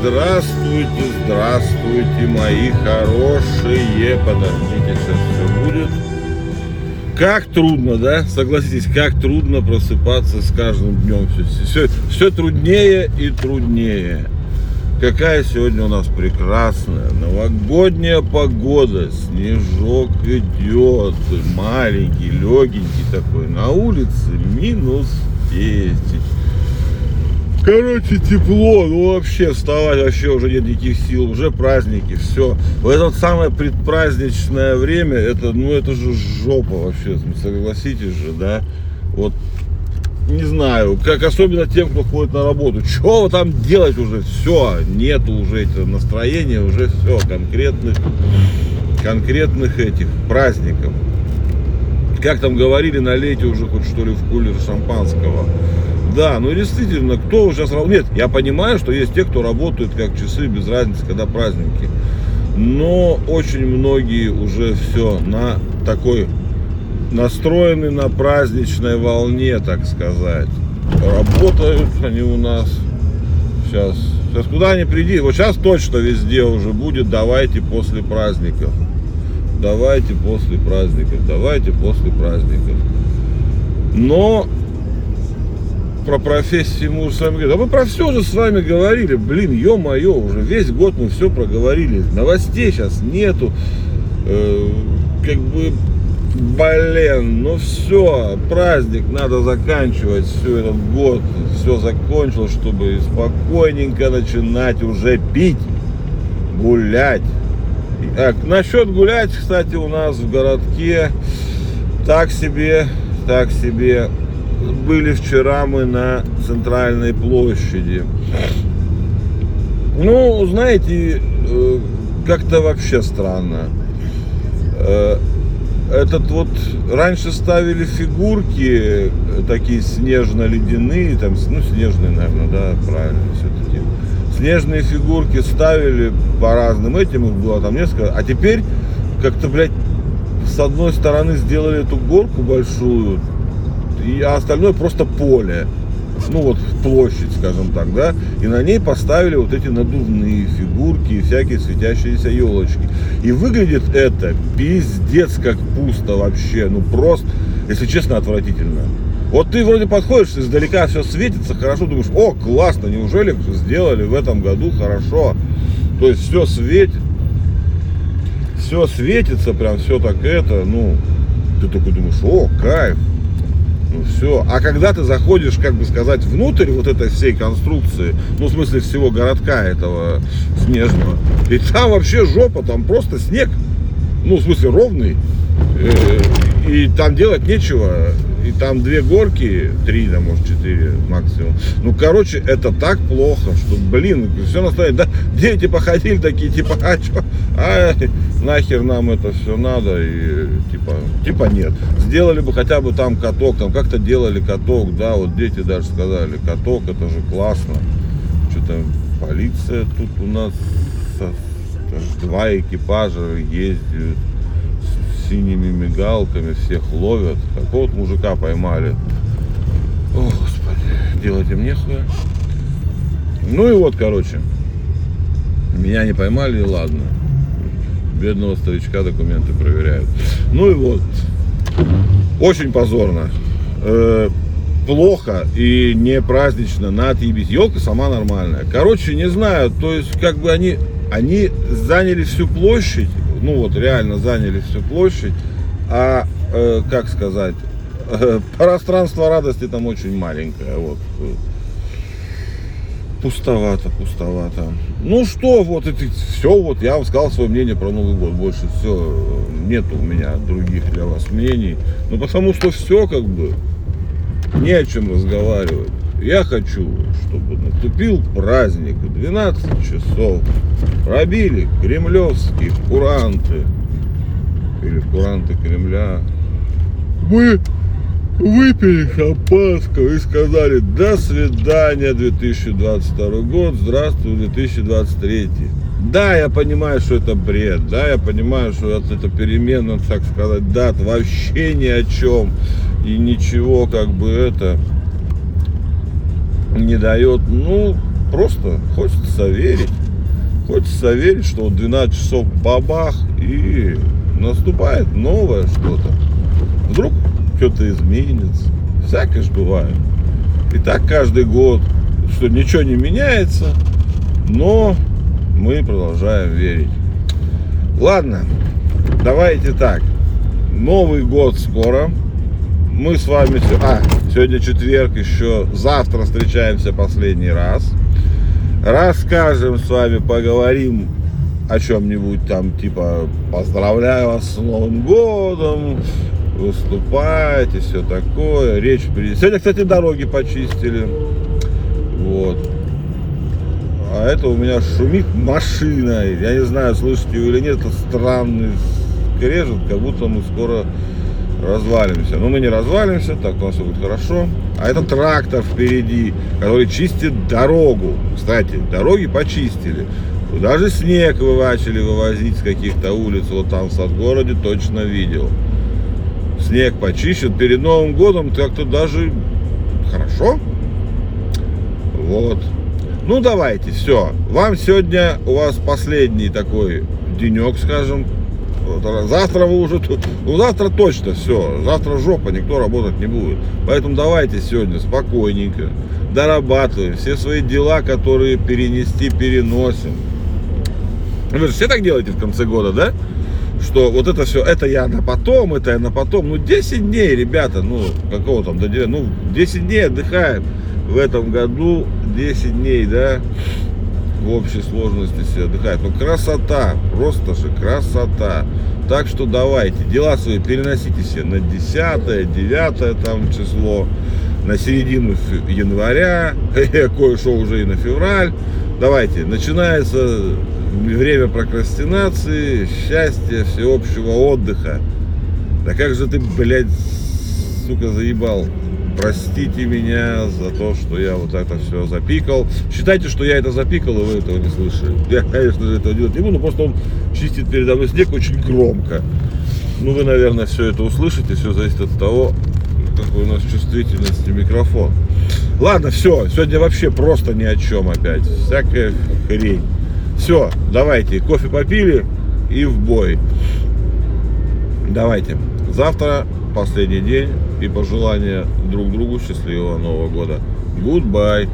Здравствуйте, здравствуйте, мои хорошие. Подождите, сейчас все будет. Как трудно, да? Согласитесь, как трудно просыпаться с каждым днем. Все, все, все труднее и труднее. Какая сегодня у нас прекрасная новогодняя погода. Снежок идет, маленький, легенький такой. На улице минус 10. Короче, тепло, ну вообще вставать вообще уже нет никаких сил, уже праздники, все. В это самое предпраздничное время, это, ну это же жопа вообще, согласитесь же, да? Вот, не знаю, как особенно тем, кто ходит на работу. Что там делать уже? Все, нету уже этого настроения, уже все, конкретных, конкретных этих праздников. Как там говорили, налейте уже хоть что ли в кулер шампанского. Да, ну действительно, кто сразу... Нет, я понимаю, что есть те, кто работают как часы, без разницы, когда праздники. Но очень многие уже все на такой настроены на праздничной волне, так сказать. Работают они у нас сейчас. Сейчас куда ни приди, вот сейчас точно везде уже будет, давайте после праздников. Давайте после праздников, давайте после праздников. Но про профессии мы уже с вами говорили. А мы про все же с вами говорили. Блин, ё-моё, уже весь год мы все проговорили. Новостей сейчас нету. Э, как бы, блин, ну все, праздник надо заканчивать. Все этот год, все закончилось, чтобы спокойненько начинать уже пить, гулять. А, насчет гулять, кстати, у нас в городке так себе, так себе были вчера мы на центральной площади. Ну, знаете, э, как-то вообще странно. Э, этот вот раньше ставили фигурки э, такие снежно-ледяные, там, ну, снежные, наверное, да, правильно, все-таки. Снежные фигурки ставили по разным этим, их было там несколько, а теперь как-то, блядь, с одной стороны сделали эту горку большую, и, а остальное просто поле. Ну вот площадь, скажем так, да, и на ней поставили вот эти надувные фигурки и всякие светящиеся елочки. И выглядит это пиздец как пусто вообще, ну просто, если честно, отвратительно. Вот ты вроде подходишь, издалека все светится, хорошо, думаешь, о, классно, неужели сделали в этом году хорошо. То есть все светит, все светится, прям все так это, ну, ты такой думаешь, о, кайф. Ну все. А когда ты заходишь, как бы сказать, внутрь вот этой всей конструкции, ну в смысле всего городка этого снежного, и там вообще жопа, там просто снег. Ну, в смысле, ровный. Э, и там делать нечего. И там две горки, три, да, может, четыре максимум. Ну, короче, это так плохо, что, блин, все настроение. Да, дети походили такие, типа, а что? А, нахер нам это все надо? И, типа, типа нет. Сделали бы хотя бы там каток, там как-то делали каток, да, вот дети даже сказали, каток, это же классно. Что-то полиция тут у нас два экипажа ездят синими мигалками, всех ловят. Какого-то мужика поймали. О, господи, делать им нехуя. Ну и вот, короче, меня не поймали, и ладно. Бедного старичка документы проверяют. Ну и вот, очень позорно. Э, плохо и не празднично, на отъебись. Елка сама нормальная. Короче, не знаю, то есть как бы они, они заняли всю площадь, ну вот реально заняли всю площадь, а э, как сказать, э, пространство радости там очень маленькое, вот. Пустовато, пустовато. Ну что, вот это все, вот я вам сказал свое мнение про Новый год. Больше все, нет у меня других для вас мнений. Ну потому что все как бы, не о чем разговаривать. Я хочу, чтобы наступил праздник, 12 часов, пробили кремлевские куранты, или куранты Кремля. Мы выпили шампанского и сказали до свидания 2022 год, здравствуй 2023. Да, я понимаю, что это бред, да, я понимаю, что это, это перемена, так сказать, дат вообще ни о чем и ничего как бы это не дает. Ну, просто хочется верить. Хочется верить, что вот 12 часов бабах и наступает новое что-то. Вдруг что-то изменится. Всякое же бывает. И так каждый год, что ничего не меняется, но мы продолжаем верить. Ладно, давайте так. Новый год скоро. Мы с вами... А, сегодня четверг, еще завтра встречаемся последний раз. Расскажем с вами, поговорим о чем-нибудь там, типа, поздравляю вас с Новым годом, выступать и все такое. Речь при... Сегодня, кстати, дороги почистили. Вот. А это у меня шумит машина. Я не знаю, слышите вы или нет, это странный скрежет, как будто мы скоро развалимся. Но мы не развалимся, так у нас все будет хорошо. А это трактор впереди, который чистит дорогу. Кстати, дороги почистили. Даже снег вы вывозить с каких-то улиц, вот там в Садгороде точно видел. Снег почищен. Перед Новым годом как-то даже хорошо. Вот. Ну давайте, все. Вам сегодня у вас последний такой денек, скажем. Завтра вы уже ну завтра точно все, завтра жопа, никто работать не будет. Поэтому давайте сегодня спокойненько дорабатываем все свои дела, которые перенести переносим. Вы же все так делаете в конце года, да? Что вот это все, это я на потом, это я на потом. Ну 10 дней, ребята, ну какого там, до 9, ну 10 дней отдыхаем в этом году 10 дней, да, в общей сложности все отдыхает. Ну, красота, просто же красота. Так что давайте, дела свои переносите себе на 10 9 там число, на середину января, кое-что уже и на февраль. Давайте, начинается время прокрастинации, счастья, всеобщего отдыха. Да как же ты, блядь, сука, заебал простите меня за то, что я вот это все запикал. Считайте, что я это запикал, и вы этого не слышали. Я, конечно же, этого делать не буду, просто он чистит передо мной снег очень громко. Ну, вы, наверное, все это услышите, все зависит от того, какой у нас чувствительности микрофон. Ладно, все, сегодня вообще просто ни о чем опять. Всякая хрень. Все, давайте, кофе попили и в бой. Давайте. Завтра последний день и пожелания друг другу счастливого Нового года. Goodbye.